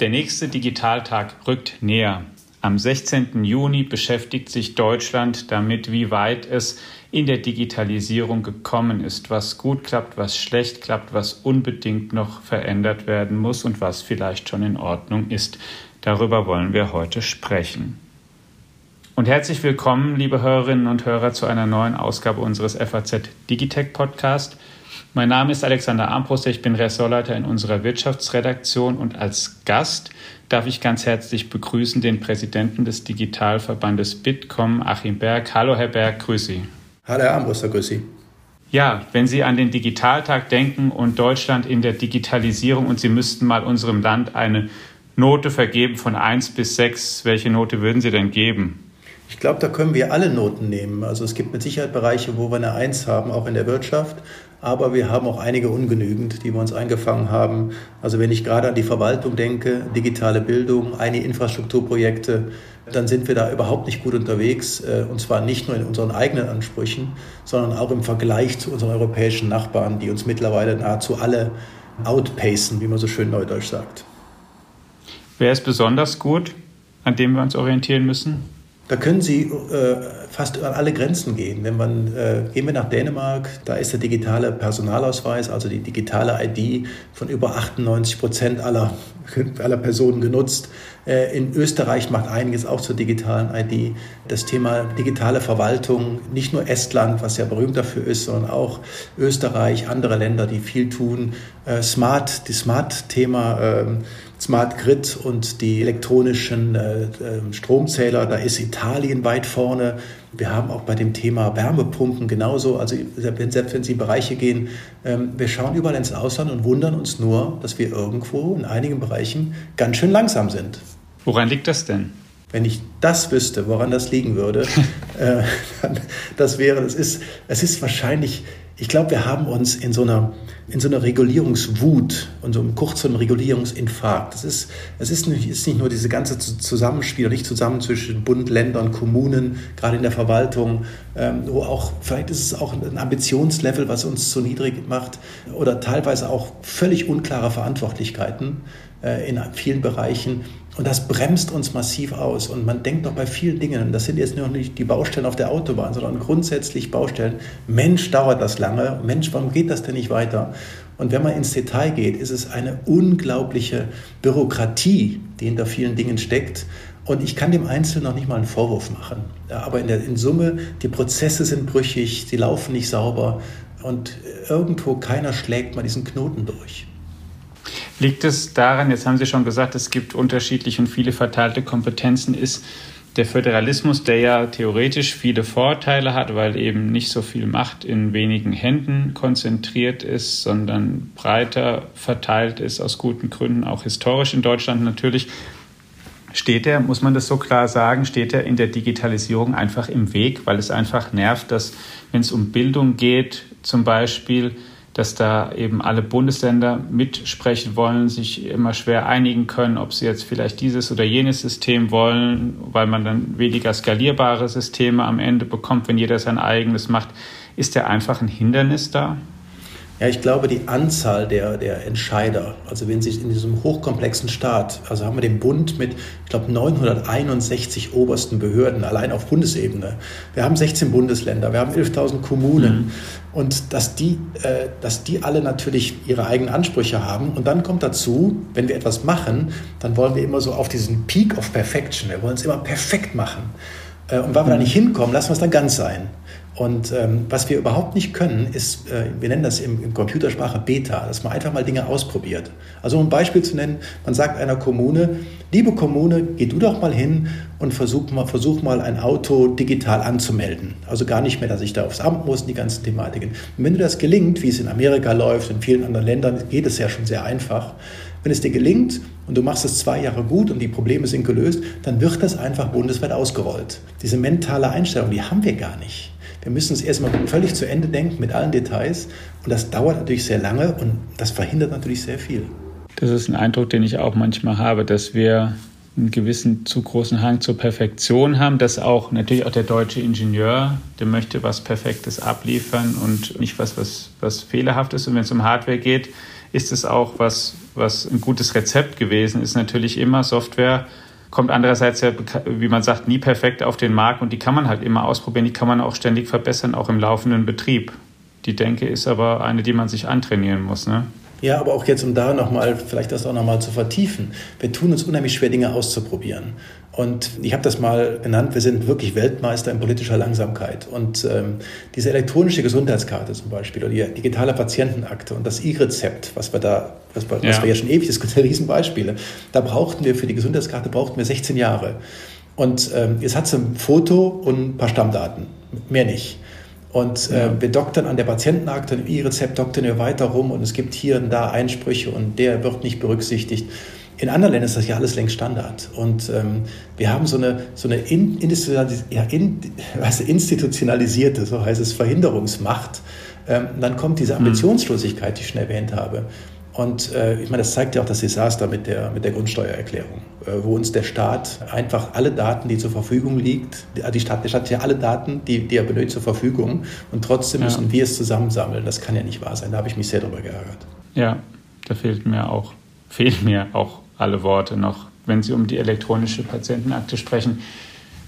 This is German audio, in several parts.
Der nächste Digitaltag rückt näher. Am 16. Juni beschäftigt sich Deutschland damit, wie weit es in der Digitalisierung gekommen ist, was gut klappt, was schlecht klappt, was unbedingt noch verändert werden muss und was vielleicht schon in Ordnung ist. Darüber wollen wir heute sprechen. Und herzlich willkommen, liebe Hörerinnen und Hörer, zu einer neuen Ausgabe unseres FAZ Digitech Podcast. Mein Name ist Alexander Armbruster, ich bin Ressortleiter in unserer Wirtschaftsredaktion und als Gast darf ich ganz herzlich begrüßen den Präsidenten des Digitalverbandes Bitkom, Achim Berg. Hallo, Herr Berg, grüße Sie. Hallo, Herr Armbruster, grüße Sie. Ja, wenn Sie an den Digitaltag denken und Deutschland in der Digitalisierung und Sie müssten mal unserem Land eine Note vergeben von 1 bis 6, welche Note würden Sie denn geben? Ich glaube, da können wir alle Noten nehmen. Also es gibt mit Sicherheit Bereiche, wo wir eine Eins haben, auch in der Wirtschaft. Aber wir haben auch einige ungenügend, die wir uns eingefangen haben. Also wenn ich gerade an die Verwaltung denke, digitale Bildung, einige Infrastrukturprojekte, dann sind wir da überhaupt nicht gut unterwegs. Äh, und zwar nicht nur in unseren eigenen Ansprüchen, sondern auch im Vergleich zu unseren europäischen Nachbarn, die uns mittlerweile nahezu alle outpacen, wie man so schön neudeutsch sagt. Wer ist besonders gut, an dem wir uns orientieren müssen? Da können Sie äh, fast an alle Grenzen gehen. Wenn man, äh, gehen wir nach Dänemark, da ist der digitale Personalausweis, also die digitale ID von über 98 Prozent aller, aller Personen genutzt. Äh, in Österreich macht einiges auch zur digitalen ID. Das Thema digitale Verwaltung, nicht nur Estland, was ja berühmt dafür ist, sondern auch Österreich, andere Länder, die viel tun. Äh, Smart, die Smart-Thema, ähm, Smart Grid und die elektronischen äh, ähm, Stromzähler, da ist Italien weit vorne. Wir haben auch bei dem Thema Wärmepumpen genauso, also selbst wenn Sie in Bereiche gehen, ähm, wir schauen überall ins Ausland und wundern uns nur, dass wir irgendwo in einigen Bereichen ganz schön langsam sind. Woran liegt das denn? Wenn ich das wüsste, woran das liegen würde, äh, das wäre, es ist, es ist wahrscheinlich ich glaube, wir haben uns in so einer, in so einer Regulierungswut und so einem kurzen Regulierungsinfarkt. Das ist, es ist nicht, ist nicht nur diese ganze Zusammenspiel, nicht zusammen zwischen Bund, Ländern, Kommunen, gerade in der Verwaltung, ähm, wo auch, vielleicht ist es auch ein Ambitionslevel, was uns zu niedrig macht oder teilweise auch völlig unklare Verantwortlichkeiten äh, in vielen Bereichen. Und das bremst uns massiv aus. Und man denkt doch bei vielen Dingen, das sind jetzt noch nicht die Baustellen auf der Autobahn, sondern grundsätzlich Baustellen. Mensch, dauert das lange. Mensch, warum geht das denn nicht weiter? Und wenn man ins Detail geht, ist es eine unglaubliche Bürokratie, die hinter vielen Dingen steckt. Und ich kann dem Einzelnen noch nicht mal einen Vorwurf machen. Aber in, der, in Summe, die Prozesse sind brüchig, sie laufen nicht sauber und irgendwo keiner schlägt mal diesen Knoten durch. Liegt es daran, jetzt haben Sie schon gesagt, es gibt unterschiedliche und viele verteilte Kompetenzen, ist der Föderalismus, der ja theoretisch viele Vorteile hat, weil eben nicht so viel Macht in wenigen Händen konzentriert ist, sondern breiter verteilt ist, aus guten Gründen, auch historisch in Deutschland natürlich, steht er, muss man das so klar sagen, steht er in der Digitalisierung einfach im Weg, weil es einfach nervt, dass wenn es um Bildung geht, zum Beispiel, dass da eben alle Bundesländer mitsprechen wollen, sich immer schwer einigen können, ob sie jetzt vielleicht dieses oder jenes System wollen, weil man dann weniger skalierbare Systeme am Ende bekommt, wenn jeder sein eigenes macht. Ist der einfach ein Hindernis da? Ja, ich glaube, die Anzahl der, der Entscheider, also wenn Sie in diesem hochkomplexen Staat, also haben wir den Bund mit, ich glaube, 961 obersten Behörden, allein auf Bundesebene. Wir haben 16 Bundesländer, wir haben 11.000 Kommunen. Mhm. Und dass die, äh, dass die alle natürlich ihre eigenen Ansprüche haben. Und dann kommt dazu, wenn wir etwas machen, dann wollen wir immer so auf diesen Peak of Perfection, wir wollen es immer perfekt machen. Äh, und weil wir da nicht hinkommen, lassen wir es dann ganz sein. Und ähm, was wir überhaupt nicht können, ist, äh, wir nennen das im, in Computersprache Beta, dass man einfach mal Dinge ausprobiert. Also um ein Beispiel zu nennen, man sagt einer Kommune, liebe Kommune, geh du doch mal hin und versuch mal, versuch mal ein Auto digital anzumelden. Also gar nicht mehr, dass ich da aufs Amt muss, die ganzen Thematiken. Und wenn dir das gelingt, wie es in Amerika läuft, in vielen anderen Ländern geht es ja schon sehr einfach, wenn es dir gelingt und du machst es zwei Jahre gut und die Probleme sind gelöst, dann wird das einfach bundesweit ausgerollt. Diese mentale Einstellung, die haben wir gar nicht. Wir müssen es erstmal völlig zu Ende denken mit allen Details. Und das dauert natürlich sehr lange und das verhindert natürlich sehr viel. Das ist ein Eindruck, den ich auch manchmal habe, dass wir einen gewissen zu großen Hang zur Perfektion haben, dass auch natürlich auch der deutsche Ingenieur, der möchte was Perfektes abliefern und nicht was, was, was fehlerhaft ist. Und wenn es um Hardware geht, ist es auch was, was ein gutes Rezept gewesen ist, natürlich immer Software kommt andererseits ja, wie man sagt, nie perfekt auf den Markt und die kann man halt immer ausprobieren, die kann man auch ständig verbessern, auch im laufenden Betrieb. Die Denke ist aber eine, die man sich antrainieren muss. Ne? Ja, aber auch jetzt, um da nochmal, vielleicht das auch nochmal zu vertiefen. Wir tun uns unheimlich schwer, Dinge auszuprobieren. Und ich habe das mal genannt, wir sind wirklich Weltmeister in politischer Langsamkeit. Und ähm, diese elektronische Gesundheitskarte zum Beispiel oder die digitale Patientenakte und das E-Rezept, was wir da, was, wir, ja. was wir ja schon ewig diskutieren, Riesenbeispiele, da brauchten wir für die Gesundheitskarte brauchten wir 16 Jahre. Und ähm, jetzt hat sie ein Foto und ein paar Stammdaten, mehr nicht. Und äh, wir doktern an der Patientenakte, im E-Rezept doktern wir weiter rum und es gibt hier und da Einsprüche und der wird nicht berücksichtigt. In anderen Ländern ist das ja alles längst Standard. Und ähm, wir haben so eine, so eine in, ja, in, du, institutionalisierte, so heißt es, Verhinderungsmacht. Ähm, dann kommt diese mhm. Ambitionslosigkeit, die ich schon erwähnt habe. Und äh, ich meine, das zeigt ja auch das Desaster mit der, mit der Grundsteuererklärung, äh, wo uns der Staat einfach alle Daten, die zur Verfügung liegt, die, Staat, der Staat hat ja alle Daten, die, die er benötigt, zur Verfügung und trotzdem ja. müssen wir es zusammensammeln. Das kann ja nicht wahr sein. Da habe ich mich sehr darüber geärgert. Ja, da fehlt mir auch, fehlen mir auch alle Worte noch, wenn Sie um die elektronische Patientenakte sprechen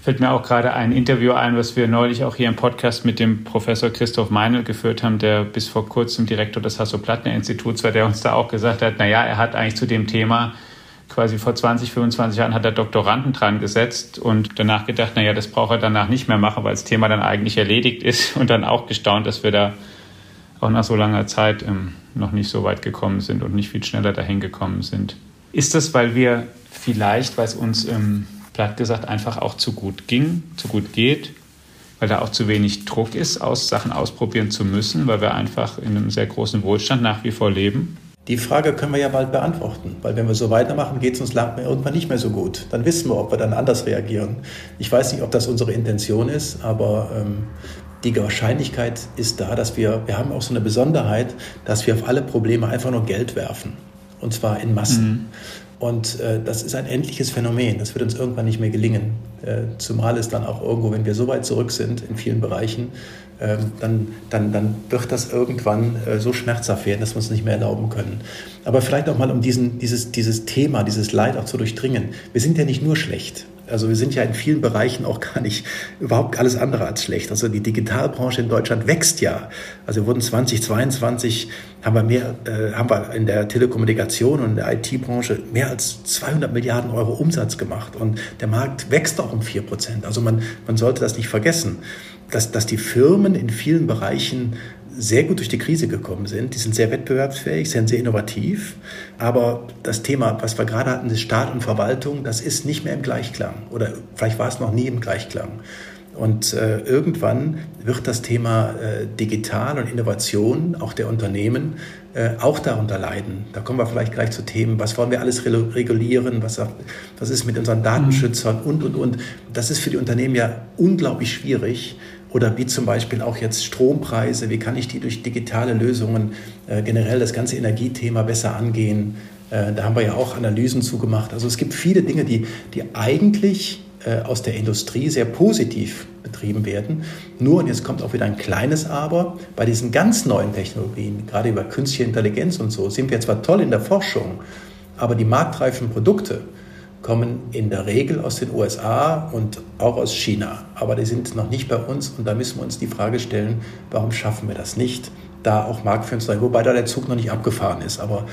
fällt mir auch gerade ein Interview ein, was wir neulich auch hier im Podcast mit dem Professor Christoph Meinl geführt haben, der bis vor kurzem Direktor des Hasso-Plattner-Instituts war, der uns da auch gesagt hat, naja, er hat eigentlich zu dem Thema quasi vor 20, 25 Jahren hat er Doktoranden dran gesetzt und danach gedacht, naja, das braucht er danach nicht mehr machen, weil das Thema dann eigentlich erledigt ist und dann auch gestaunt, dass wir da auch nach so langer Zeit ähm, noch nicht so weit gekommen sind und nicht viel schneller dahin gekommen sind. Ist das, weil wir vielleicht, weil es uns ähm, platt gesagt einfach auch zu gut ging, zu gut geht, weil da auch zu wenig Druck ist, aus Sachen ausprobieren zu müssen, weil wir einfach in einem sehr großen Wohlstand nach wie vor leben? Die Frage können wir ja bald beantworten, weil wenn wir so weitermachen, geht es uns irgendwann nicht mehr so gut. Dann wissen wir, ob wir dann anders reagieren. Ich weiß nicht, ob das unsere Intention ist, aber ähm, die Wahrscheinlichkeit ist da, dass wir, wir haben auch so eine Besonderheit, dass wir auf alle Probleme einfach nur Geld werfen. Und zwar in Massen. Mhm. Und äh, das ist ein endliches Phänomen. Das wird uns irgendwann nicht mehr gelingen. Äh, zumal es dann auch irgendwo, wenn wir so weit zurück sind in vielen Bereichen, äh, dann, dann, dann wird das irgendwann äh, so schmerzhaft werden, dass wir uns nicht mehr erlauben können. Aber vielleicht auch mal, um diesen, dieses, dieses Thema, dieses Leid auch zu durchdringen. Wir sind ja nicht nur schlecht. Also wir sind ja in vielen Bereichen auch gar nicht überhaupt alles andere als schlecht. Also die Digitalbranche in Deutschland wächst ja. Also wir wurden 2022 haben wir mehr, äh, haben wir in der Telekommunikation und in der IT-Branche mehr als 200 Milliarden Euro Umsatz gemacht und der Markt wächst auch um vier Prozent. Also man, man sollte das nicht vergessen, dass, dass die Firmen in vielen Bereichen sehr gut durch die Krise gekommen sind. Die sind sehr wettbewerbsfähig, sind sehr innovativ. Aber das Thema, was wir gerade hatten, ist Staat und Verwaltung, das ist nicht mehr im Gleichklang. Oder vielleicht war es noch nie im Gleichklang. Und äh, irgendwann wird das Thema äh, Digital und Innovation, auch der Unternehmen, äh, auch darunter leiden. Da kommen wir vielleicht gleich zu Themen, was wollen wir alles regulieren, was, was ist mit unseren Datenschützern und, und, und. Das ist für die Unternehmen ja unglaublich schwierig. Oder wie zum Beispiel auch jetzt Strompreise, wie kann ich die durch digitale Lösungen äh, generell das ganze Energiethema besser angehen. Äh, da haben wir ja auch Analysen zugemacht. Also es gibt viele Dinge, die, die eigentlich äh, aus der Industrie sehr positiv betrieben werden. Nur, und jetzt kommt auch wieder ein kleines Aber, bei diesen ganz neuen Technologien, gerade über künstliche Intelligenz und so, sind wir zwar toll in der Forschung, aber die marktreifen Produkte, kommen in der Regel aus den USA und auch aus China. Aber die sind noch nicht bei uns und da müssen wir uns die Frage stellen, warum schaffen wir das nicht, da auch marktführend zu sein, wobei da der Zug noch nicht abgefahren ist. Aber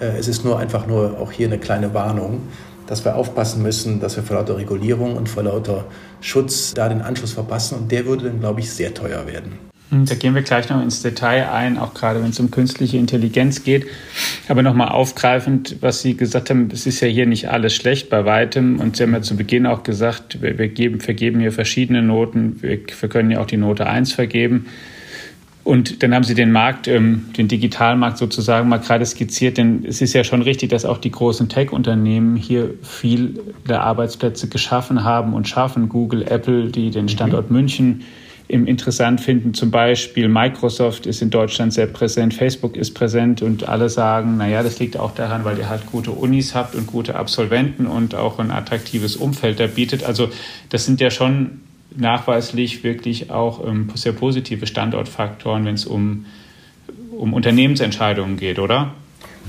äh, es ist nur einfach nur auch hier eine kleine Warnung, dass wir aufpassen müssen, dass wir vor lauter Regulierung und vor lauter Schutz da den Anschluss verpassen und der würde dann, glaube ich, sehr teuer werden. Da gehen wir gleich noch ins Detail ein, auch gerade wenn es um künstliche Intelligenz geht. Aber nochmal aufgreifend, was Sie gesagt haben, es ist ja hier nicht alles schlecht bei weitem. Und Sie haben ja zu Beginn auch gesagt, wir, geben, vergeben hier verschiedene Noten. Wir, wir, können ja auch die Note 1 vergeben. Und dann haben Sie den Markt, ähm, den Digitalmarkt sozusagen mal gerade skizziert. Denn es ist ja schon richtig, dass auch die großen Tech-Unternehmen hier viele Arbeitsplätze geschaffen haben und schaffen. Google, Apple, die den Standort mhm. München interessant finden. Zum Beispiel Microsoft ist in Deutschland sehr präsent, Facebook ist präsent und alle sagen, naja, das liegt auch daran, weil ihr halt gute Unis habt und gute Absolventen und auch ein attraktives Umfeld da bietet. Also das sind ja schon nachweislich wirklich auch ähm, sehr positive Standortfaktoren, wenn es um, um Unternehmensentscheidungen geht, oder?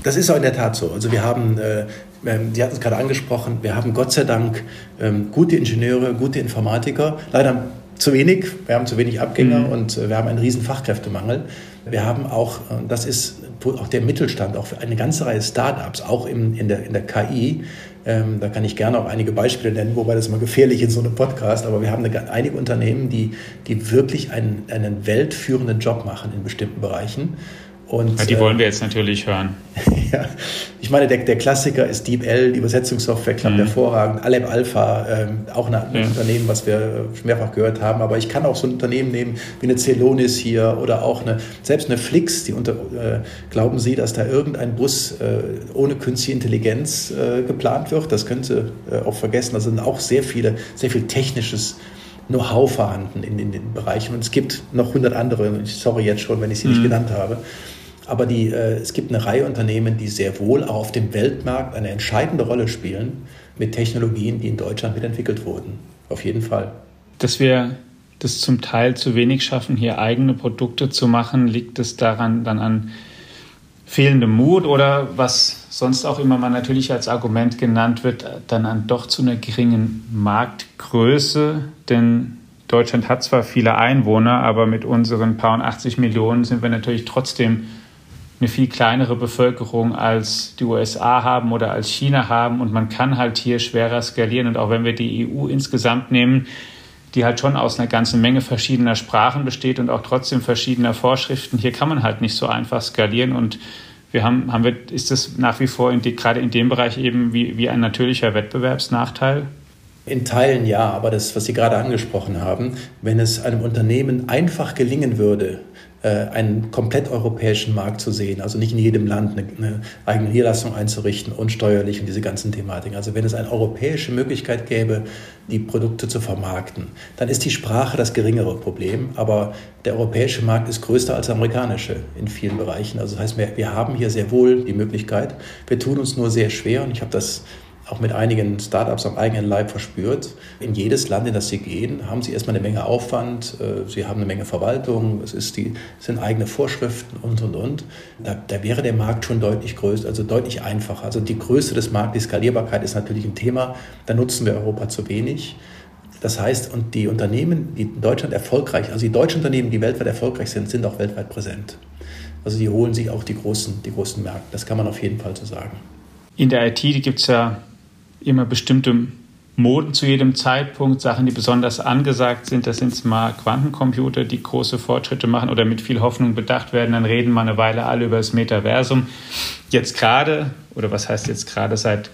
Das ist auch in der Tat so. Also wir haben, äh, ähm, Sie hatten es gerade angesprochen, wir haben Gott sei Dank ähm, gute Ingenieure, gute Informatiker. Leider zu wenig, wir haben zu wenig Abgänger mhm. und wir haben einen riesen Fachkräftemangel. Wir haben auch, das ist auch der Mittelstand, auch für eine ganze Reihe Startups, auch im, in, der, in der KI. Ähm, da kann ich gerne auch einige Beispiele nennen, wobei das immer gefährlich in so einem Podcast, aber wir haben eine, einige Unternehmen, die, die wirklich einen, einen weltführenden Job machen in bestimmten Bereichen. Und, ja, die wollen wir jetzt natürlich hören. ja, ich meine, der, der Klassiker ist DeepL, die Übersetzungssoftware klappt mhm. hervorragend. Alep Alpha, ähm, auch ein ja. Unternehmen, was wir mehrfach gehört haben. Aber ich kann auch so ein Unternehmen nehmen wie eine Celonis hier oder auch eine, selbst eine Flix. Die unter, äh, glauben Sie, dass da irgendein Bus äh, ohne künstliche Intelligenz äh, geplant wird? Das könnte äh, auch vergessen. Da sind auch sehr viele, sehr viel technisches Know-how vorhanden in, in, den Bereichen. Und es gibt noch hundert andere. Sorry jetzt schon, wenn ich sie mhm. nicht genannt habe. Aber die, äh, es gibt eine Reihe Unternehmen, die sehr wohl auch auf dem Weltmarkt eine entscheidende Rolle spielen mit Technologien, die in Deutschland mitentwickelt wurden. Auf jeden Fall. Dass wir das zum Teil zu wenig schaffen, hier eigene Produkte zu machen, liegt es daran dann an fehlendem Mut oder was sonst auch immer mal natürlich als Argument genannt wird, dann an doch zu einer geringen Marktgröße, denn Deutschland hat zwar viele Einwohner, aber mit unseren paar und 80 Millionen sind wir natürlich trotzdem eine viel kleinere Bevölkerung als die USA haben oder als China haben und man kann halt hier schwerer skalieren. Und auch wenn wir die EU insgesamt nehmen, die halt schon aus einer ganzen Menge verschiedener Sprachen besteht und auch trotzdem verschiedener Vorschriften, hier kann man halt nicht so einfach skalieren und wir haben, haben wir, ist das nach wie vor in die, gerade in dem Bereich eben wie, wie ein natürlicher Wettbewerbsnachteil? In Teilen ja, aber das, was Sie gerade angesprochen haben, wenn es einem Unternehmen einfach gelingen würde, einen komplett europäischen Markt zu sehen, also nicht in jedem Land eine, eine, eigene Niederlassung einzurichten und steuerlich und diese ganzen Thematiken. Also wenn es eine europäische Möglichkeit gäbe, die Produkte zu vermarkten, dann ist die Sprache das geringere Problem, aber der europäische Markt ist größer als der amerikanische in vielen Bereichen. Also das heißt, wir, wir haben hier sehr wohl die Möglichkeit. Wir tun uns nur sehr schwer und ich habe das auch mit einigen Startups am eigenen Leib verspürt. In jedes Land, in das sie gehen, haben sie erstmal eine Menge Aufwand, äh, sie haben eine Menge Verwaltung, es, ist die, es sind eigene Vorschriften und, und, und. Da, da, wäre der Markt schon deutlich größer, also deutlich einfacher. Also die Größe des Marktes, die Skalierbarkeit ist natürlich ein Thema, da nutzen wir Europa zu wenig. Das heißt, und die Unternehmen, die in Deutschland erfolgreich, also die deutschen Unternehmen, die weltweit erfolgreich sind, sind auch weltweit präsent. Also die holen sich auch die großen, die großen Märkte. Das kann man auf jeden Fall so sagen. In der IT gibt es ja immer bestimmte Moden zu jedem Zeitpunkt, Sachen, die besonders angesagt sind. Das sind mal Quantencomputer, die große Fortschritte machen oder mit viel Hoffnung bedacht werden. Dann reden wir eine Weile alle über das Metaversum. Jetzt gerade, oder was heißt jetzt gerade seit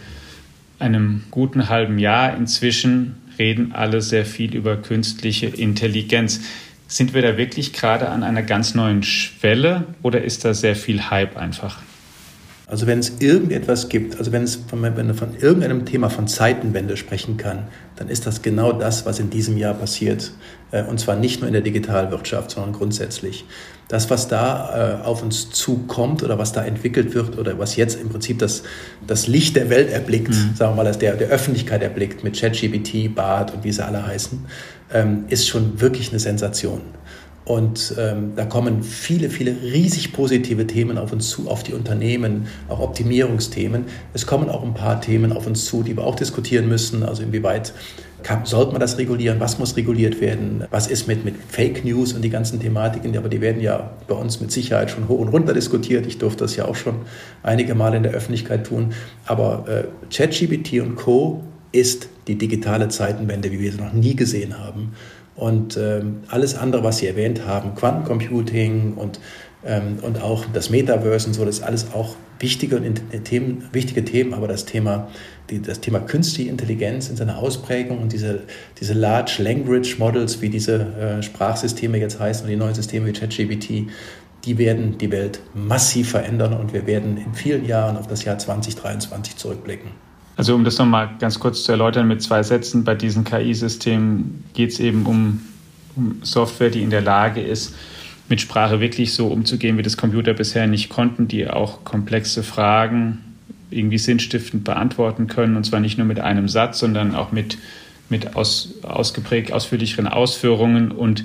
einem guten halben Jahr inzwischen, reden alle sehr viel über künstliche Intelligenz. Sind wir da wirklich gerade an einer ganz neuen Schwelle oder ist da sehr viel Hype einfach? Also wenn es irgendetwas gibt, also wenn es von, wenn man von irgendeinem Thema von Zeitenwende sprechen kann, dann ist das genau das, was in diesem Jahr passiert. Äh, und zwar nicht nur in der Digitalwirtschaft, sondern grundsätzlich. Das, was da äh, auf uns zukommt oder was da entwickelt wird oder was jetzt im Prinzip das, das Licht der Welt erblickt, mhm. sagen wir mal, das der, der Öffentlichkeit erblickt mit ChatGPT, BART und wie sie alle heißen, ähm, ist schon wirklich eine Sensation. Und ähm, da kommen viele, viele riesig positive Themen auf uns zu, auf die Unternehmen, auch Optimierungsthemen. Es kommen auch ein paar Themen auf uns zu, die wir auch diskutieren müssen. Also inwieweit kann, sollte man das regulieren? Was muss reguliert werden? Was ist mit, mit Fake News und die ganzen Thematiken? Aber die werden ja bei uns mit Sicherheit schon hoch und runter diskutiert. Ich durfte das ja auch schon einige Male in der Öffentlichkeit tun. Aber äh, ChatGPT und Co. ist die digitale Zeitenwende, wie wir sie noch nie gesehen haben. Und ähm, alles andere, was Sie erwähnt haben, Quantencomputing und, ähm, und auch das Metaverse und so, das ist alles auch wichtige, Themen, wichtige Themen, aber das Thema, die, das Thema künstliche Intelligenz in seiner Ausprägung und diese, diese Large Language Models, wie diese äh, Sprachsysteme jetzt heißen und die neuen Systeme wie ChatGPT, die werden die Welt massiv verändern und wir werden in vielen Jahren auf das Jahr 2023 zurückblicken. Also um das nochmal ganz kurz zu erläutern mit zwei Sätzen, bei diesen KI-Systemen geht es eben um, um Software, die in der Lage ist, mit Sprache wirklich so umzugehen, wie das Computer bisher nicht konnten, die auch komplexe Fragen irgendwie sinnstiftend beantworten können, und zwar nicht nur mit einem Satz, sondern auch mit, mit aus, ausgeprägt ausführlicheren Ausführungen und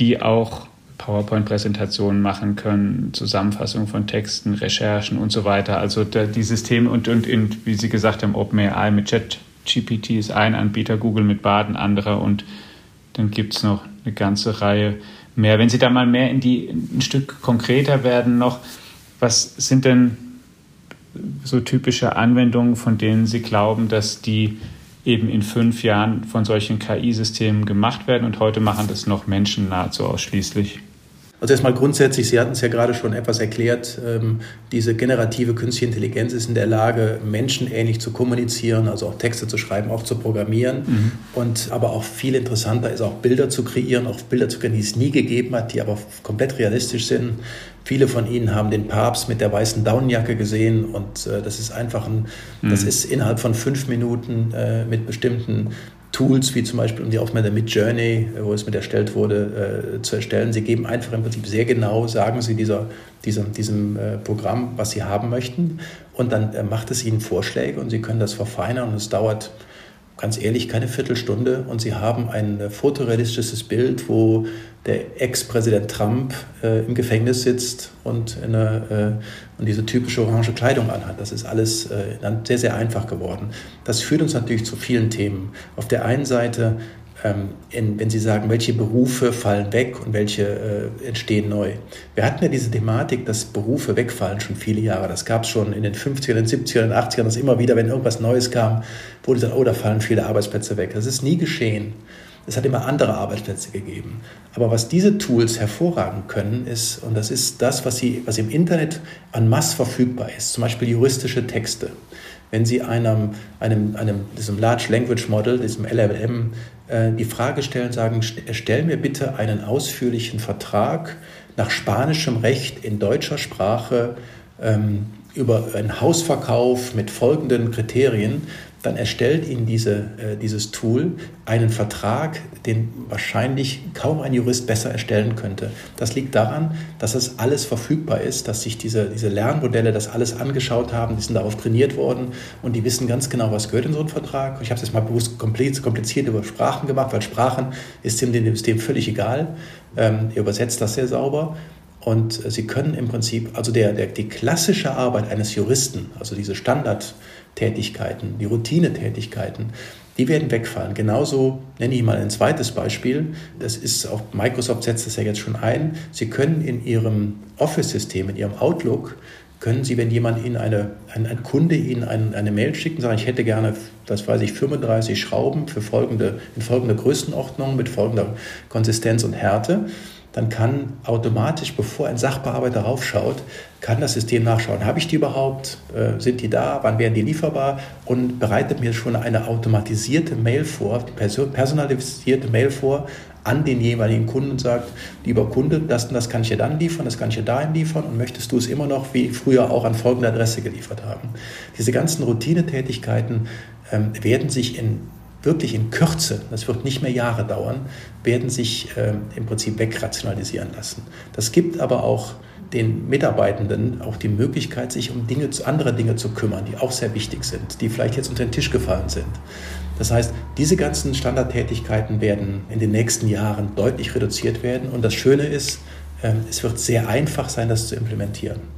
die auch PowerPoint-Präsentationen machen können, Zusammenfassung von Texten, Recherchen und so weiter. Also die Systeme und, und in, wie Sie gesagt haben, OpenAI mit ChatGPT ist ein Anbieter, Google mit Baden anderer und dann gibt es noch eine ganze Reihe mehr. Wenn Sie da mal mehr in die ein Stück konkreter werden noch, was sind denn so typische Anwendungen, von denen Sie glauben, dass die eben in fünf Jahren von solchen KI-Systemen gemacht werden und heute machen das noch Menschen nahezu ausschließlich? Also erstmal grundsätzlich, Sie hatten es ja gerade schon etwas erklärt, ähm, diese generative künstliche Intelligenz ist in der Lage, menschenähnlich zu kommunizieren, also auch Texte zu schreiben, auch zu programmieren. Mhm. Und aber auch viel interessanter ist auch Bilder zu kreieren, auch Bilder zu kreieren, die es nie gegeben hat, die aber komplett realistisch sind. Viele von Ihnen haben den Papst mit der weißen Daunenjacke gesehen und äh, das ist einfach ein, mhm. das ist innerhalb von fünf Minuten äh, mit bestimmten Tools, wie zum Beispiel um die Aufnahme der Mid Journey, wo es mit erstellt wurde, äh, zu erstellen. Sie geben einfach im Prinzip sehr genau, sagen Sie dieser, diesem, diesem äh, Programm, was Sie haben möchten. Und dann äh, macht es Ihnen Vorschläge und Sie können das verfeinern. Und es dauert ganz ehrlich keine Viertelstunde und sie haben ein fotorealistisches Bild, wo der Ex-Präsident Trump äh, im Gefängnis sitzt und, eine, äh, und diese typische orange Kleidung anhat. Das ist alles äh, sehr, sehr einfach geworden. Das führt uns natürlich zu vielen Themen. Auf der einen Seite ähm, in, wenn Sie sagen, welche Berufe fallen weg und welche äh, entstehen neu. Wir hatten ja diese Thematik, dass Berufe wegfallen schon viele Jahre. Das gab es schon in den 50ern, den 70ern, den 80ern, das immer wieder, wenn irgendwas Neues kam, wurde gesagt, oh, da fallen viele Arbeitsplätze weg. Das ist nie geschehen. Es hat immer andere Arbeitsplätze gegeben. Aber was diese Tools hervorragend können, ist, und das ist das, was, sie, was im Internet an Mass verfügbar ist, zum Beispiel juristische Texte. Wenn Sie einem, einem, einem diesem Large Language Model, diesem LLM, die Frage stellen, sagen, stell mir bitte einen ausführlichen Vertrag nach spanischem Recht in deutscher Sprache ähm, über einen Hausverkauf mit folgenden Kriterien, dann erstellt Ihnen diese, äh, dieses Tool einen Vertrag, den wahrscheinlich kaum ein Jurist besser erstellen könnte. Das liegt daran, dass es alles verfügbar ist, dass sich diese, diese Lernmodelle das alles angeschaut haben, die sind darauf trainiert worden und die wissen ganz genau, was gehört in so einen Vertrag. Ich habe es jetzt mal bewusst kompliziert über Sprachen gemacht, weil Sprachen ist dem System völlig egal. Ähm, ihr übersetzt das sehr sauber. Und Sie können im Prinzip, also der, der, die klassische Arbeit eines Juristen, also diese Standard- Tätigkeiten, die Routinetätigkeiten, die werden wegfallen. Genauso nenne ich mal ein zweites Beispiel. Das ist auch Microsoft setzt das ja jetzt schon ein. Sie können in Ihrem Office-System, in Ihrem Outlook, können Sie, wenn jemand Ihnen eine, ein, ein Kunde Ihnen eine, eine Mail schickt und sagt, ich hätte gerne, das weiß ich, 35 Schrauben für folgende, in folgender Größenordnung mit folgender Konsistenz und Härte, dann kann automatisch, bevor ein Sachbearbeiter raufschaut, kann das System nachschauen, habe ich die überhaupt, äh, sind die da, wann werden die lieferbar? Und bereitet mir schon eine automatisierte Mail vor, personalisierte Mail vor an den jeweiligen Kunden und sagt, lieber Kunde, das und das kann ich dir dann liefern, das kann ich dir dahin liefern und möchtest du es immer noch wie früher auch an folgende Adresse geliefert haben. Diese ganzen Routinetätigkeiten ähm, werden sich in wirklich in Kürze, das wird nicht mehr Jahre dauern, werden sich äh, im Prinzip wegrationalisieren lassen. Das gibt aber auch den Mitarbeitenden auch die Möglichkeit, sich um Dinge, andere Dinge zu kümmern, die auch sehr wichtig sind, die vielleicht jetzt unter den Tisch gefallen sind. Das heißt, diese ganzen Standardtätigkeiten werden in den nächsten Jahren deutlich reduziert werden. Und das Schöne ist, äh, es wird sehr einfach sein, das zu implementieren.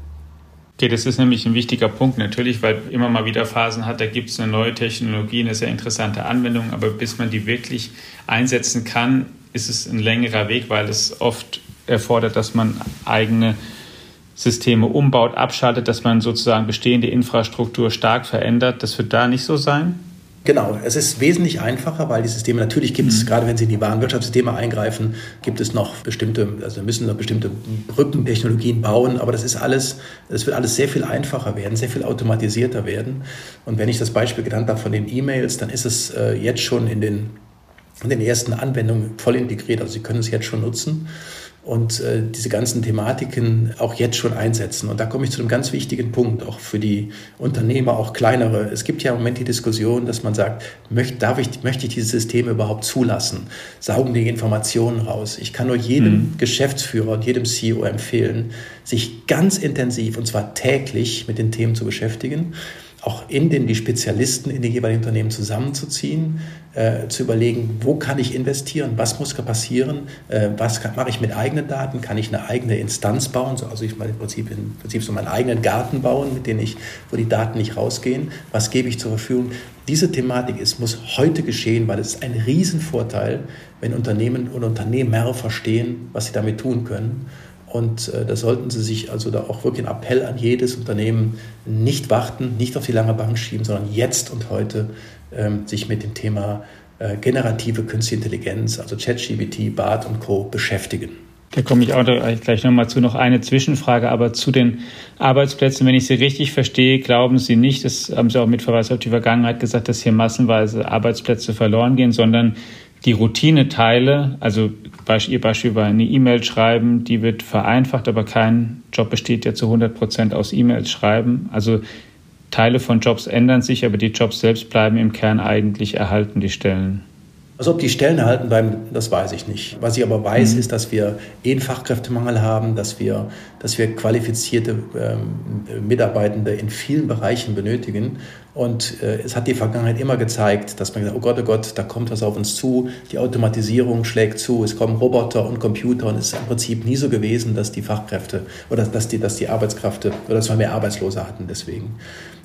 Okay, das ist nämlich ein wichtiger Punkt natürlich, weil immer mal wieder Phasen hat, da gibt es eine neue Technologie, eine sehr interessante Anwendung, aber bis man die wirklich einsetzen kann, ist es ein längerer Weg, weil es oft erfordert, dass man eigene Systeme umbaut, abschaltet, dass man sozusagen bestehende Infrastruktur stark verändert. Das wird da nicht so sein? Genau, es ist wesentlich einfacher, weil die Systeme natürlich gibt es, mhm. gerade wenn Sie in die Warenwirtschaftssysteme eingreifen, gibt es noch bestimmte, also müssen noch bestimmte Brückentechnologien bauen, aber das ist alles, es wird alles sehr viel einfacher werden, sehr viel automatisierter werden. Und wenn ich das Beispiel genannt habe von den E-Mails, dann ist es äh, jetzt schon in den, in den ersten Anwendungen voll integriert, also Sie können es jetzt schon nutzen und äh, diese ganzen Thematiken auch jetzt schon einsetzen. Und da komme ich zu einem ganz wichtigen Punkt, auch für die Unternehmer, auch kleinere. Es gibt ja im Moment die Diskussion, dass man sagt, möcht, darf ich, möchte ich diese Systeme überhaupt zulassen? Saugen die Informationen raus? Ich kann nur jedem mhm. Geschäftsführer und jedem CEO empfehlen, sich ganz intensiv, und zwar täglich, mit den Themen zu beschäftigen auch in den die Spezialisten in den jeweiligen Unternehmen zusammenzuziehen, äh, zu überlegen, wo kann ich investieren, was muss passieren, äh, was mache ich mit eigenen Daten, kann ich eine eigene Instanz bauen, also ich meine im Prinzip, im Prinzip so meinen eigenen Garten bauen, mit denen ich, wo die Daten nicht rausgehen, was gebe ich zur Verfügung. Diese Thematik ist, muss heute geschehen, weil es ist ein Riesenvorteil, wenn Unternehmen und Unternehmer verstehen, was sie damit tun können. Und äh, da sollten Sie sich also da auch wirklich einen Appell an jedes Unternehmen nicht warten, nicht auf die lange Bank schieben, sondern jetzt und heute ähm, sich mit dem Thema äh, generative künstliche Intelligenz, also ChatGPT, BART und Co. beschäftigen. Da komme ich auch gleich nochmal zu. Noch eine Zwischenfrage, aber zu den Arbeitsplätzen. Wenn ich Sie richtig verstehe, glauben Sie nicht, das haben Sie auch mit Verweis auf die Vergangenheit gesagt, dass hier massenweise Arbeitsplätze verloren gehen, sondern die Routineteile, also Ihr Beispiel war eine E-Mail schreiben, die wird vereinfacht, aber kein Job besteht ja zu 100 Prozent aus E-Mails schreiben. Also Teile von Jobs ändern sich, aber die Jobs selbst bleiben im Kern eigentlich erhalten, die Stellen. Also ob die Stellen erhalten bleiben, das weiß ich nicht. Was ich aber weiß, mhm. ist, dass wir eh einen Fachkräftemangel haben, dass wir, dass wir qualifizierte ähm, Mitarbeitende in vielen Bereichen benötigen. Und äh, es hat die Vergangenheit immer gezeigt, dass man gesagt, oh Gott, oh Gott, da kommt was auf uns zu, die Automatisierung schlägt zu, es kommen Roboter und Computer und es ist im Prinzip nie so gewesen, dass die Fachkräfte oder dass die, dass die Arbeitskräfte oder dass wir mehr Arbeitslose hatten deswegen.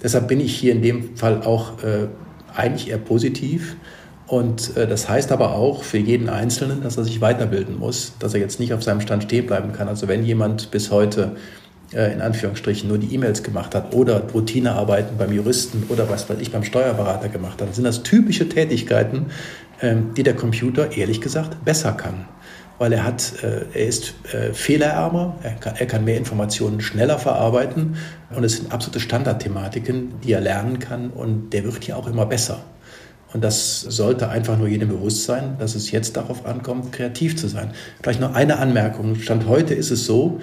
Deshalb bin ich hier in dem Fall auch äh, eigentlich eher positiv. Und äh, das heißt aber auch für jeden Einzelnen, dass er sich weiterbilden muss, dass er jetzt nicht auf seinem Stand stehen bleiben kann. Also wenn jemand bis heute äh, in Anführungsstrichen nur die E-Mails gemacht hat oder Routinearbeiten beim Juristen oder was weiß ich beim Steuerberater gemacht hat, sind das typische Tätigkeiten, ähm, die der Computer ehrlich gesagt besser kann. Weil er hat, äh, er ist fehlerärmer, er kann, er kann mehr Informationen schneller verarbeiten und es sind absolute Standardthematiken, die er lernen kann und der wird ja auch immer besser. Und das sollte einfach nur jedem bewusst sein, dass es jetzt darauf ankommt, kreativ zu sein. Vielleicht noch eine Anmerkung. Stand heute ist es so,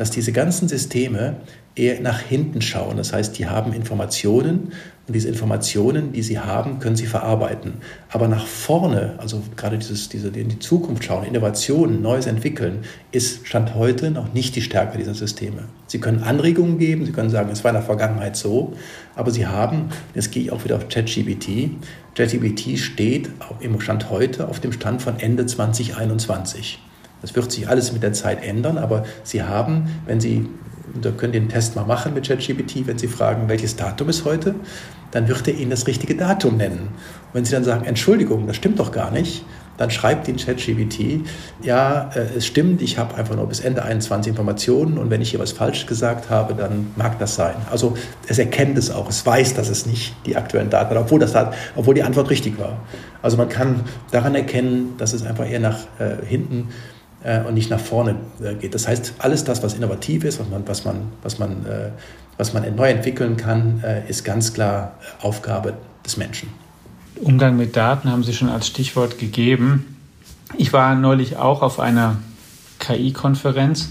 dass diese ganzen Systeme eher nach hinten schauen. Das heißt, die haben Informationen und diese Informationen, die sie haben, können sie verarbeiten. Aber nach vorne, also gerade dieses, diese, in die Zukunft schauen, Innovationen, Neues entwickeln, ist Stand heute noch nicht die Stärke dieser Systeme. Sie können Anregungen geben, sie können sagen, es war in der Vergangenheit so, aber sie haben, jetzt gehe ich auch wieder auf ChatGPT, ChatGPT steht im Stand heute auf dem Stand von Ende 2021. Das wird sich alles mit der Zeit ändern, aber Sie haben, wenn Sie, da können den Test mal machen mit ChatGPT, wenn Sie fragen, welches Datum ist heute, dann wird er Ihnen das richtige Datum nennen. Und wenn Sie dann sagen, Entschuldigung, das stimmt doch gar nicht, dann schreibt den ChatGPT, ja, äh, es stimmt, ich habe einfach nur bis Ende 21 Informationen und wenn ich hier was falsch gesagt habe, dann mag das sein. Also es erkennt es auch, es weiß, dass es nicht die aktuellen Daten hat, obwohl, obwohl die Antwort richtig war. Also man kann daran erkennen, dass es einfach eher nach äh, hinten und nicht nach vorne äh, geht. Das heißt, alles das, was innovativ ist, was man, was man, was man, äh, was man neu entwickeln kann, äh, ist ganz klar Aufgabe des Menschen. Umgang mit Daten haben Sie schon als Stichwort gegeben. Ich war neulich auch auf einer KI-Konferenz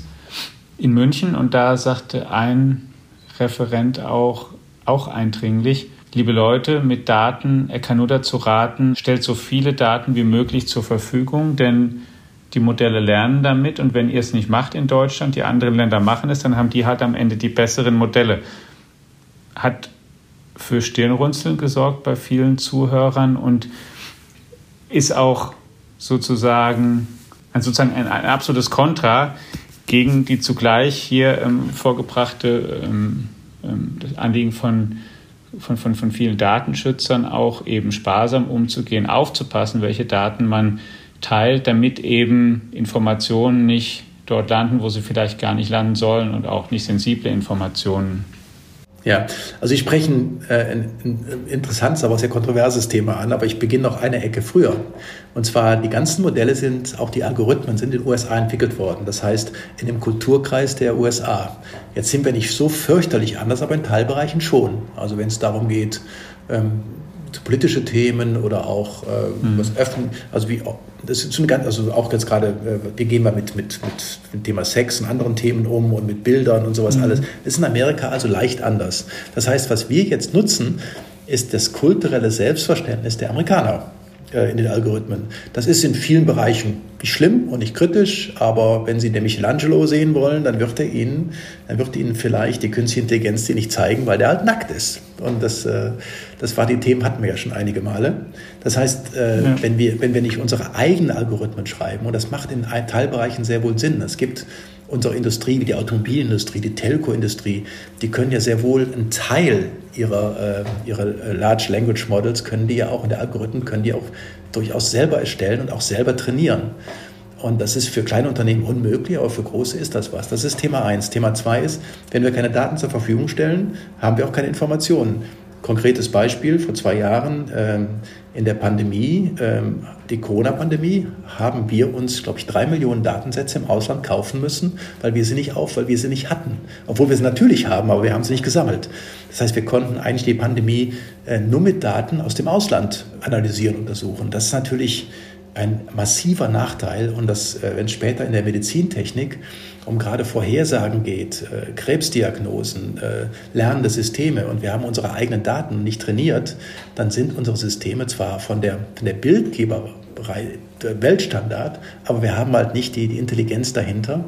in München und da sagte ein Referent auch, auch eindringlich, liebe Leute, mit Daten, er kann nur dazu raten, stellt so viele Daten wie möglich zur Verfügung, denn die Modelle lernen damit und wenn ihr es nicht macht in Deutschland, die anderen Länder machen es, dann haben die halt am Ende die besseren Modelle. Hat für Stirnrunzeln gesorgt bei vielen Zuhörern und ist auch sozusagen ein, sozusagen ein, ein absolutes Kontra gegen die zugleich hier ähm, vorgebrachte ähm, ähm, das Anliegen von, von, von, von vielen Datenschützern auch eben sparsam umzugehen, aufzupassen, welche Daten man teilt, damit eben Informationen nicht dort landen, wo sie vielleicht gar nicht landen sollen und auch nicht sensible Informationen. Ja, also ich spreche ein, äh, ein, ein interessantes, aber sehr kontroverses Thema an, aber ich beginne noch eine Ecke früher. Und zwar die ganzen Modelle sind, auch die Algorithmen sind in den USA entwickelt worden. Das heißt, in dem Kulturkreis der USA. Jetzt sind wir nicht so fürchterlich anders, aber in Teilbereichen schon. Also wenn es darum geht, ähm, politische Themen oder auch äh, mhm. was öffnen, also wie das ist schon ganz, also auch jetzt gerade, äh, wie gehen wir mit, mit, mit dem Thema Sex und anderen Themen um und mit Bildern und sowas mhm. alles. Das ist in Amerika also leicht anders. Das heißt, was wir jetzt nutzen, ist das kulturelle Selbstverständnis der Amerikaner. Äh, in den Algorithmen. Das ist in vielen Bereichen nicht schlimm und nicht kritisch, aber wenn Sie den Michelangelo sehen wollen, dann wird er Ihnen, dann wird Ihnen vielleicht die künstliche Intelligenz die nicht zeigen, weil der halt nackt ist. Und das, äh, das war die Themen hatten wir ja schon einige Male. Das heißt, äh, ja. wenn wir wenn wir nicht unsere eigenen Algorithmen schreiben und das macht in Teilbereichen sehr wohl Sinn. Es gibt unsere Industrie, wie die Automobilindustrie, die Telco-Industrie, die können ja sehr wohl einen Teil ihrer, äh, ihrer äh, Large Language Models, können die ja auch, in der Algorithmen können die auch durchaus selber erstellen und auch selber trainieren. Und das ist für kleine Unternehmen unmöglich, aber für große ist das was. Das ist Thema eins. Thema zwei ist, wenn wir keine Daten zur Verfügung stellen, haben wir auch keine Informationen. Konkretes Beispiel, vor zwei Jahren ähm, in der Pandemie, ähm, die Corona-Pandemie, haben wir uns, glaube ich, drei Millionen Datensätze im Ausland kaufen müssen, weil wir sie nicht auf, weil wir sie nicht hatten. Obwohl wir sie natürlich haben, aber wir haben sie nicht gesammelt. Das heißt, wir konnten eigentlich die Pandemie äh, nur mit Daten aus dem Ausland analysieren, untersuchen. Das ist natürlich ein massiver Nachteil und das, äh, wenn später in der Medizintechnik um gerade Vorhersagen geht, äh, Krebsdiagnosen, äh, lernende Systeme und wir haben unsere eigenen Daten nicht trainiert, dann sind unsere Systeme zwar von der, von der Bildgeberei Weltstandard, aber wir haben halt nicht die, die Intelligenz dahinter,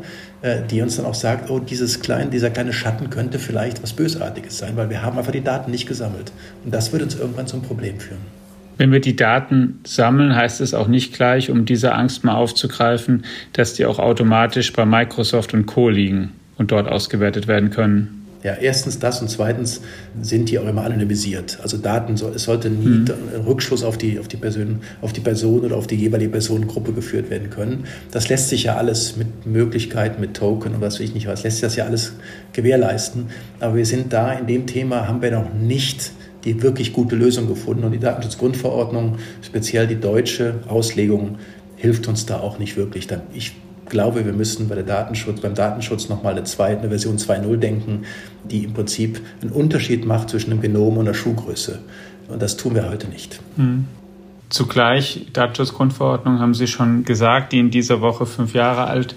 die uns dann auch sagt, oh, dieses kleine, dieser kleine Schatten könnte vielleicht was Bösartiges sein, weil wir haben einfach die Daten nicht gesammelt. Und das wird uns irgendwann zum Problem führen. Wenn wir die Daten sammeln, heißt es auch nicht gleich, um diese Angst mal aufzugreifen, dass die auch automatisch bei Microsoft und Co. liegen und dort ausgewertet werden können. Ja, erstens das und zweitens sind die auch immer anonymisiert. Also Daten, es sollte nie mhm. Rückschluss auf die, auf, die Person, auf die Person oder auf die jeweilige Personengruppe geführt werden können. Das lässt sich ja alles mit Möglichkeiten, mit Token und was weiß ich nicht was, lässt sich das ja alles gewährleisten. Aber wir sind da in dem Thema, haben wir noch nicht die wirklich gute Lösung gefunden. Und die Datenschutzgrundverordnung, speziell die deutsche Auslegung, hilft uns da auch nicht wirklich. Ich glaube, wir müssen bei der Datenschutz, beim Datenschutz nochmal eine, zweite, Version 2.0 denken, die im Prinzip einen Unterschied macht zwischen dem Genom und der Schuhgröße. Und das tun wir heute nicht. Hm. Zugleich, Datenschutzgrundverordnung haben Sie schon gesagt, die in dieser Woche fünf Jahre alt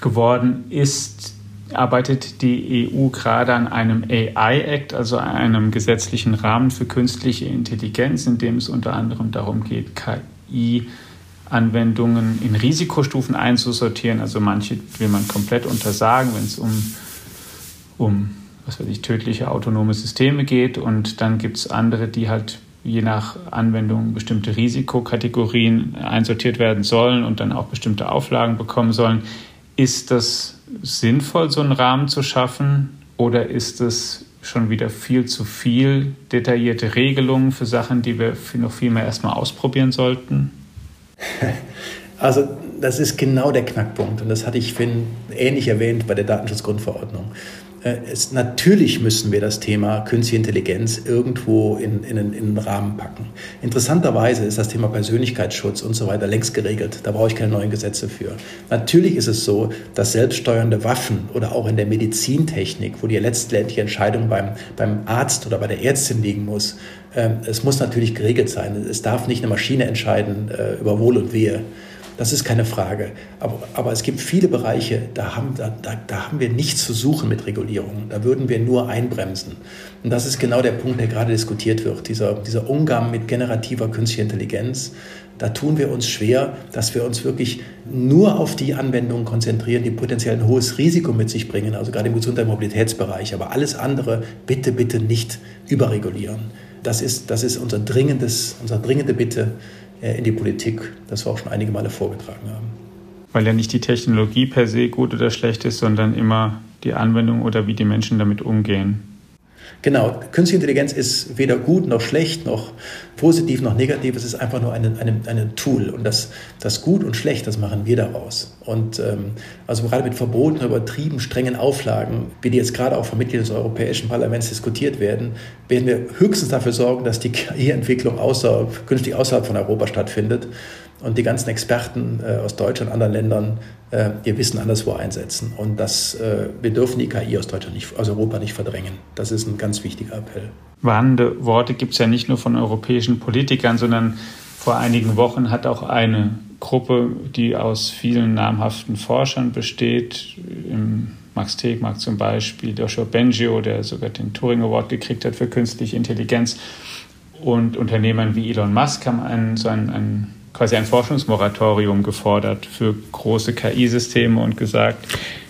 geworden ist, arbeitet die EU gerade an einem AI-Act, also einem gesetzlichen Rahmen für künstliche Intelligenz, in dem es unter anderem darum geht, KI-Anwendungen in Risikostufen einzusortieren. Also manche will man komplett untersagen, wenn es um, um was weiß ich, tödliche autonome Systeme geht. Und dann gibt es andere, die halt je nach Anwendung bestimmte Risikokategorien einsortiert werden sollen und dann auch bestimmte Auflagen bekommen sollen. Ist das sinnvoll, so einen Rahmen zu schaffen? Oder ist es schon wieder viel zu viel detaillierte Regelungen für Sachen, die wir noch viel mehr erstmal ausprobieren sollten? Also das ist genau der Knackpunkt und das hatte ich Finn ähnlich erwähnt bei der Datenschutzgrundverordnung. Äh, es, natürlich müssen wir das Thema künstliche Intelligenz irgendwo in, in, in, einen Rahmen packen. Interessanterweise ist das Thema Persönlichkeitsschutz und so weiter längst geregelt. Da brauche ich keine neuen Gesetze für. Natürlich ist es so, dass selbststeuernde Waffen oder auch in der Medizintechnik, wo die letztendliche Entscheidung beim, beim Arzt oder bei der Ärztin liegen muss, äh, es muss natürlich geregelt sein. Es darf nicht eine Maschine entscheiden äh, über Wohl und Wehe. Das ist keine Frage. Aber, aber es gibt viele Bereiche, da haben, da, da haben wir nichts zu suchen mit Regulierung. Da würden wir nur einbremsen. Und das ist genau der Punkt, der gerade diskutiert wird. Dieser, dieser Umgang mit generativer künstlicher Intelligenz. Da tun wir uns schwer, dass wir uns wirklich nur auf die Anwendungen konzentrieren, die potenziell ein hohes Risiko mit sich bringen, also gerade im Gesundheit- und Mobilitätsbereich. Aber alles andere bitte, bitte nicht überregulieren. Das ist, das ist unser dringendes, unsere dringende Bitte in die Politik, das wir auch schon einige Male vorgetragen haben. Weil ja nicht die Technologie per se gut oder schlecht ist, sondern immer die Anwendung oder wie die Menschen damit umgehen. Genau, künstliche Intelligenz ist weder gut noch schlecht noch positiv noch negativ. Es ist einfach nur ein eine, eine Tool. Und das, das Gut und Schlecht, das machen wir daraus. Und ähm, also gerade mit Verboten, übertrieben strengen Auflagen, wie die jetzt gerade auch von Mitgliedern des Europäischen Parlaments diskutiert werden, werden wir höchstens dafür sorgen, dass die KI-Entwicklung außerhalb, künftig außerhalb von Europa stattfindet und die ganzen Experten äh, aus Deutschland und anderen Ländern äh, ihr Wissen anderswo einsetzen. Und das, äh, wir dürfen die KI aus Deutschland nicht, aus Europa nicht verdrängen. Das ist ein ganz wichtiger Appell. Warnende Worte gibt es ja nicht nur von europäischen Politikern, sondern vor einigen Wochen hat auch eine Gruppe, die aus vielen namhaften Forschern besteht, im Max Tegmark zum Beispiel, Joshua Bengio, der sogar den Turing Award gekriegt hat für künstliche Intelligenz, und Unternehmern wie Elon Musk haben einen, so ein, ein, quasi ein Forschungsmoratorium gefordert für große KI-Systeme und gesagt,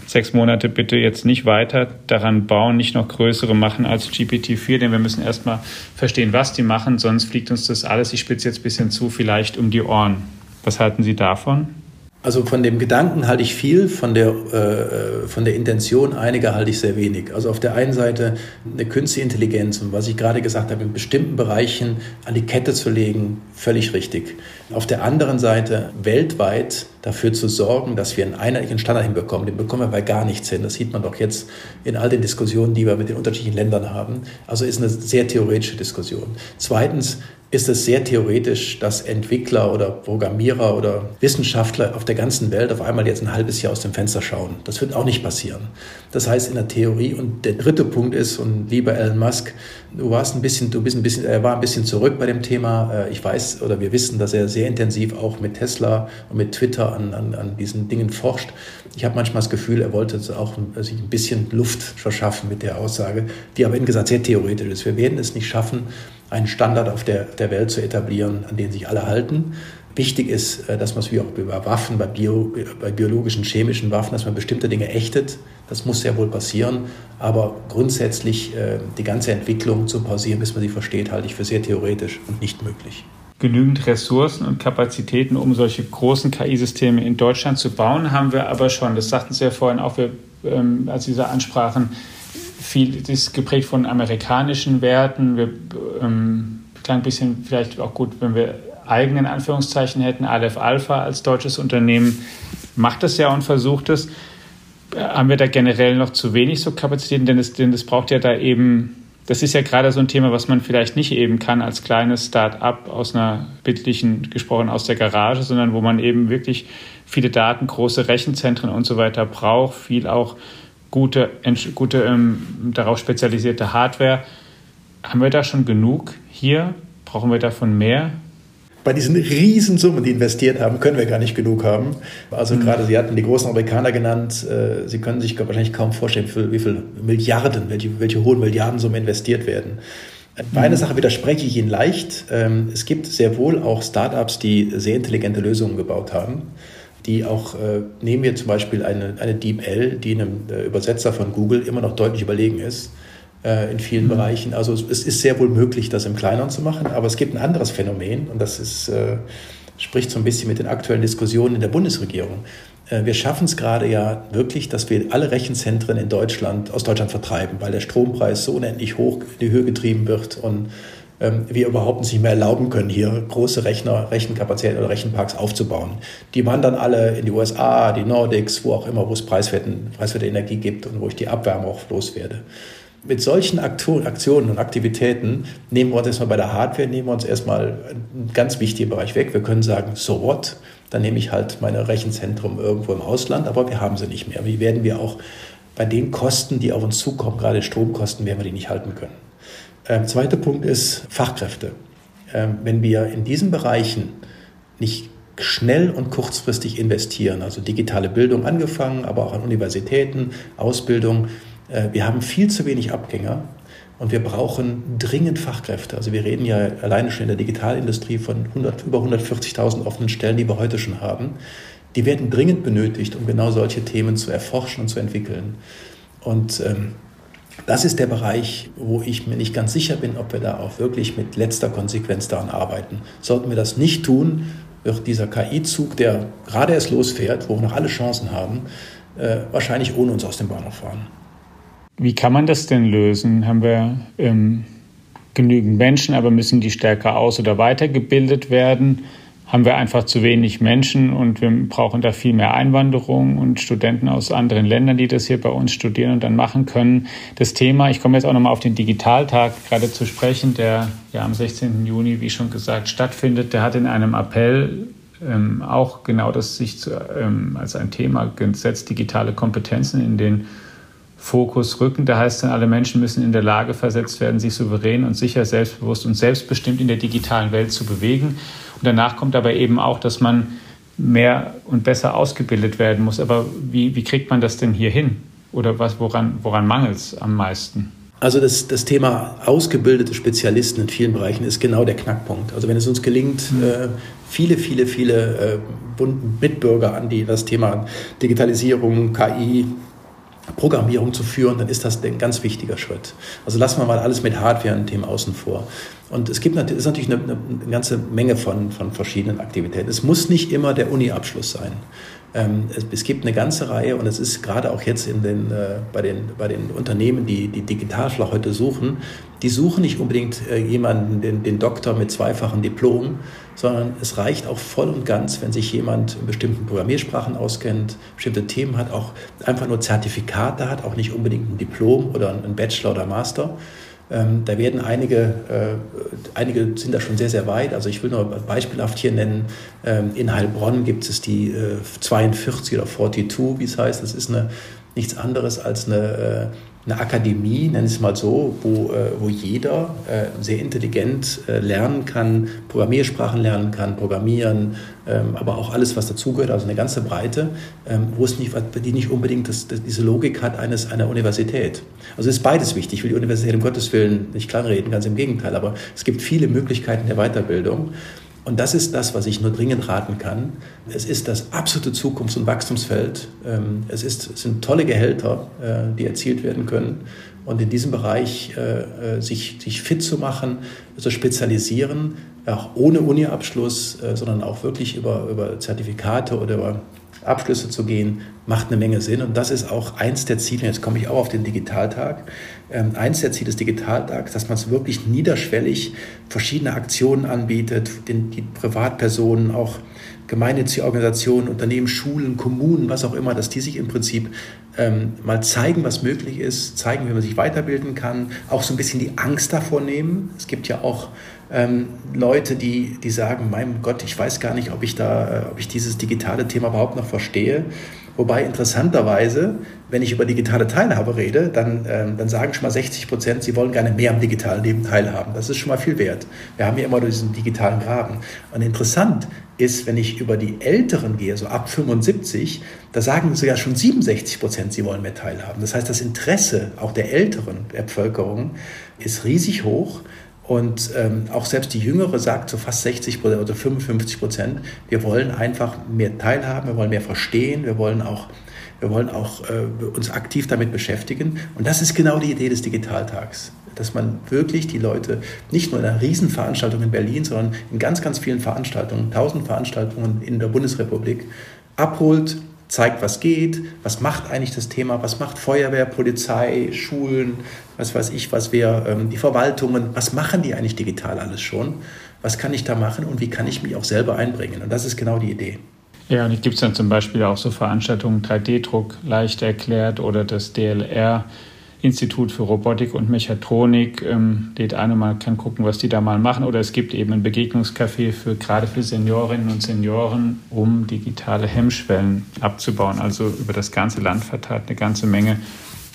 sechs Monate bitte jetzt nicht weiter daran bauen, nicht noch größere machen als GPT-4, denn wir müssen erstmal verstehen, was die machen, sonst fliegt uns das alles, ich spitze jetzt ein bisschen zu, vielleicht um die Ohren. Was halten Sie davon? Also von dem Gedanken halte ich viel, von der, äh, von der Intention einiger halte ich sehr wenig. Also auf der einen Seite eine künstliche Intelligenz und was ich gerade gesagt habe, in bestimmten Bereichen an die Kette zu legen, völlig richtig. Auf der anderen Seite weltweit dafür zu sorgen, dass wir einen einheitlichen Standard hinbekommen. Den bekommen wir bei gar nichts hin. Das sieht man doch jetzt in all den Diskussionen, die wir mit den unterschiedlichen Ländern haben. Also ist eine sehr theoretische Diskussion. Zweitens ist es sehr theoretisch, dass Entwickler oder Programmierer oder Wissenschaftler auf der ganzen Welt auf einmal jetzt ein halbes Jahr aus dem Fenster schauen. Das wird auch nicht passieren. Das heißt in der Theorie und der dritte Punkt ist und lieber Elon Musk, du warst ein bisschen, du bist ein bisschen, er war ein bisschen zurück bei dem Thema. Äh, ich weiß oder wir wissen, dass er sehr intensiv auch mit Tesla und mit Twitter an, an, an diesen Dingen forscht. Ich habe manchmal das Gefühl, er wollte auch sich ein bisschen Luft verschaffen mit der Aussage, die aber in gesagt sehr theoretisch ist. Wir werden es nicht schaffen, einen Standard auf der, der Welt zu etablieren, an den sich alle halten. Wichtig ist, äh, dass man es wie auch bei Waffen, bei, Bio, bei biologischen, chemischen Waffen, dass man bestimmte Dinge ächtet. Das muss sehr wohl passieren. Aber grundsätzlich äh, die ganze Entwicklung zu pausieren, bis man sie versteht, halte ich für sehr theoretisch und nicht möglich. Genügend Ressourcen und Kapazitäten, um solche großen KI-Systeme in Deutschland zu bauen, haben wir aber schon. Das sagten Sie ja vorhin auch, wir, ähm, als Sie ansprachen, viel ist geprägt von amerikanischen Werten. Wir ähm, klang ein bisschen vielleicht auch gut, wenn wir eigenen Anführungszeichen hätten. Aleph Alpha als deutsches Unternehmen macht das ja und versucht es. Haben wir da generell noch zu wenig so Kapazitäten? Denn es, denn es braucht ja da eben, das ist ja gerade so ein Thema, was man vielleicht nicht eben kann als kleines Start-up aus einer bildlichen gesprochen aus der Garage, sondern wo man eben wirklich viele Daten, große Rechenzentren und so weiter braucht, viel auch gute, gute ähm, darauf spezialisierte Hardware. Haben wir da schon genug hier? Brauchen wir davon mehr? Bei diesen Riesensummen, die investiert haben, können wir gar nicht genug haben. Also mhm. gerade Sie hatten die großen Amerikaner genannt. Äh, Sie können sich wahrscheinlich kaum vorstellen, wie viele Milliarden, welche, welche hohen Milliardensummen investiert werden. Bei einer mhm. Sache widerspreche ich Ihnen leicht. Ähm, es gibt sehr wohl auch Startups, die sehr intelligente Lösungen gebaut haben die auch, äh, nehmen wir zum Beispiel eine, eine DeepL, die einem äh, Übersetzer von Google immer noch deutlich überlegen ist äh, in vielen mhm. Bereichen. Also es, ist sehr wohl möglich, das im Kleineren zu machen, aber es gibt ein anderes Phänomen und das ist, äh, spricht so ein bisschen mit den aktuellen Diskussionen in der Bundesregierung. Äh, wir schaffen es gerade ja wirklich, dass wir alle Rechenzentren in Deutschland aus Deutschland vertreiben, weil der Strompreis so unendlich hoch in die Höhe getrieben wird und ähm, wir überhaupt nicht mehr erlauben können, hier große Rechner, Rechenkapazitäten oder Rechenparks aufzubauen. Die wandern alle in die USA, die Nordics, wo auch immer, wo es preiswerte, preiswerte Energie gibt und wo ich die Abwärme auch loswerde. Mit solchen Aktionen und Aktivitäten nehmen wir uns erstmal bei der Hardware, nehmen wir uns erstmal einen ganz wichtigen Bereich weg. Wir können sagen, so what? Dann nehme ich halt meine Rechenzentrum irgendwo im Ausland, aber wir haben sie nicht mehr. Wie werden wir auch bei den Kosten, die auf uns zukommen, gerade Stromkosten, werden wir die nicht halten können. Ähm, zweiter Punkt ist Fachkräfte. Ähm, wenn wir in diesen Bereichen nicht schnell und kurzfristig investieren, also digitale Bildung angefangen, aber auch an Universitäten, Ausbildung, äh, wir haben viel zu wenig Abgänger und wir brauchen dringend Fachkräfte. Also wir reden ja alleine schon in der Digitalindustrie von 100, über 140.000 offenen Stellen, die wir heute schon haben. Die werden dringend benötigt, um genau solche Themen zu erforschen und zu entwickeln. Und ähm, das ist der Bereich, wo ich mir nicht ganz sicher bin, ob wir da auch wirklich mit letzter Konsequenz daran arbeiten. Sollten wir das nicht tun, wird dieser KI-Zug, der gerade erst losfährt, wo wir noch alle Chancen haben, äh, wahrscheinlich ohne uns aus dem Bahnhof fahren. Wie kann man das denn lösen? Haben wir ähm, genügend Menschen, aber müssen die stärker aus- oder weitergebildet werden? Haben wir einfach zu wenig Menschen und wir brauchen da viel mehr Einwanderung und Studenten aus anderen Ländern, die das hier bei uns studieren und dann machen können. Das Thema, ich komme jetzt auch nochmal auf den Digitaltag gerade zu sprechen, der ja am 16. Juni, wie schon gesagt, stattfindet. Der hat in einem Appell ähm, auch genau das sich zu, ähm, als ein Thema gesetzt, digitale Kompetenzen in den Fokus rücken. Da heißt dann, alle Menschen müssen in der Lage versetzt werden, sich souverän und sicher, selbstbewusst und selbstbestimmt in der digitalen Welt zu bewegen. Und danach kommt aber eben auch, dass man mehr und besser ausgebildet werden muss. Aber wie, wie kriegt man das denn hier hin? Oder was, woran, woran mangelt es am meisten? Also das, das Thema ausgebildete Spezialisten in vielen Bereichen ist genau der Knackpunkt. Also wenn es uns gelingt, mhm. äh, viele, viele, viele äh, Mitbürger an die das Thema Digitalisierung, KI, Programmierung zu führen, dann ist das ein ganz wichtiger Schritt. Also lassen wir mal alles mit Hardware und Themen außen vor. Und es gibt ist natürlich eine, eine, ganze Menge von, von verschiedenen Aktivitäten. Es muss nicht immer der Uni-Abschluss sein. Ähm, es, es, gibt eine ganze Reihe und es ist gerade auch jetzt in den, äh, bei, den, bei den Unternehmen, die die Digitalflach heute suchen, die suchen nicht unbedingt äh, jemanden, den, den Doktor mit zweifachen Diplom, sondern es reicht auch voll und ganz, wenn sich jemand in bestimmten Programmiersprachen auskennt, bestimmte Themen hat, auch einfach nur Zertifikate hat, auch nicht unbedingt ein Diplom oder ein Bachelor oder Master ähm, da werden einige, äh, einige sind da schon sehr, sehr weit. Also ich will nur beispielhaft hier nennen, ähm, in Heilbronn gibt es die äh, 42 oder 42, wie es heißt. Das ist eine, nichts anderes als eine äh, eine Akademie, nenne ich es mal so, wo, äh, wo jeder äh, sehr intelligent äh, lernen kann, Programmiersprachen lernen kann, programmieren, ähm, aber auch alles, was dazugehört, also eine ganze Breite, ähm, wo es nicht, die nicht unbedingt das, diese Logik hat eines, einer Universität. Also ist beides wichtig. Ich will die Universität um Gottes Willen nicht kleinreden, ganz im Gegenteil, aber es gibt viele Möglichkeiten der Weiterbildung. Und das ist das, was ich nur dringend raten kann. Es ist das absolute Zukunfts- und Wachstumsfeld. Ähm, es, ist, es sind tolle Gehälter, äh, die erzielt werden können. Und in diesem Bereich äh, äh, sich, sich fit zu machen, zu spezialisieren, auch ohne Uni-Abschluss, sondern auch wirklich über, über Zertifikate oder über Abschlüsse zu gehen, macht eine Menge Sinn. Und das ist auch eins der Ziele, jetzt komme ich auch auf den Digitaltag, eins der Ziele des Digitaltags, dass man es wirklich niederschwellig verschiedene Aktionen anbietet, den, die Privatpersonen, auch gemeinnützige Organisationen, Unternehmen, Schulen, Kommunen, was auch immer, dass die sich im Prinzip ähm, mal zeigen, was möglich ist, zeigen, wie man sich weiterbilden kann, auch so ein bisschen die Angst davor nehmen. Es gibt ja auch ähm, Leute, die, die sagen, mein Gott, ich weiß gar nicht, ob ich da, äh, ob ich dieses digitale Thema überhaupt noch verstehe. Wobei interessanterweise, wenn ich über digitale Teilhabe rede, dann, ähm, dann sagen schon mal 60 Prozent, sie wollen gerne mehr am digitalen Leben teilhaben. Das ist schon mal viel wert. Wir haben ja immer diesen digitalen Graben. Und interessant ist, wenn ich über die Älteren gehe, so ab 75, da sagen sogar schon 67 Prozent, sie wollen mehr teilhaben. Das heißt, das Interesse auch der Älteren Bevölkerung ist riesig hoch. Und ähm, auch selbst die Jüngere sagt so fast 60 oder 55 Prozent, wir wollen einfach mehr teilhaben, wir wollen mehr verstehen, wir wollen auch, wir wollen auch äh, uns aktiv damit beschäftigen. Und das ist genau die Idee des Digitaltags, dass man wirklich die Leute nicht nur in einer Riesenveranstaltung in Berlin, sondern in ganz, ganz vielen Veranstaltungen, tausend Veranstaltungen in der Bundesrepublik abholt, zeigt, was geht, was macht eigentlich das Thema, was macht Feuerwehr, Polizei, Schulen, was weiß ich, was wir, ähm, die Verwaltungen, was machen die eigentlich digital alles schon, was kann ich da machen und wie kann ich mich auch selber einbringen. Und das ist genau die Idee. Ja, und gibt es dann zum Beispiel auch so Veranstaltungen, 3D-Druck leicht erklärt oder das DLR Institut für Robotik und Mechatronik ähm, lädt ein und man kann gucken, was die da mal machen. Oder es gibt eben ein Begegnungscafé für gerade für Seniorinnen und Senioren, um digitale Hemmschwellen abzubauen. Also über das ganze Land verteilt eine ganze Menge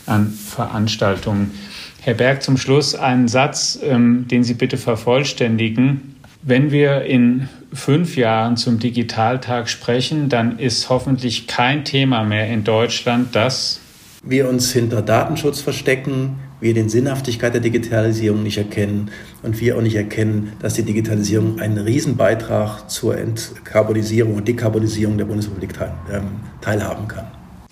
an Veranstaltungen. Herr Berg, zum Schluss einen Satz, ähm, den Sie bitte vervollständigen. Wenn wir in fünf Jahren zum Digitaltag sprechen, dann ist hoffentlich kein Thema mehr in Deutschland, das wir uns hinter Datenschutz verstecken, wir den Sinnhaftigkeit der Digitalisierung nicht erkennen und wir auch nicht erkennen, dass die Digitalisierung einen Riesenbeitrag zur Entkarbonisierung und Dekarbonisierung der Bundesrepublik teil, ähm, teilhaben kann.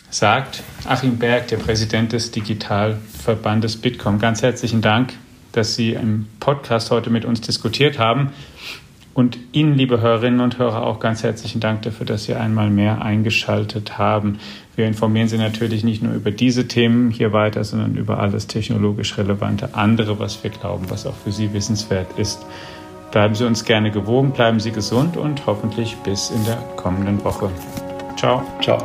Sagt Achim Berg, der Präsident des Digitalverbandes Bitkom. Ganz herzlichen Dank, dass Sie im Podcast heute mit uns diskutiert haben. Und Ihnen, liebe Hörerinnen und Hörer, auch ganz herzlichen Dank dafür, dass Sie einmal mehr eingeschaltet haben. Wir informieren Sie natürlich nicht nur über diese Themen hier weiter, sondern über alles technologisch relevante andere, was wir glauben, was auch für Sie wissenswert ist. Bleiben Sie uns gerne gewogen, bleiben Sie gesund und hoffentlich bis in der kommenden Woche. Ciao. Ciao.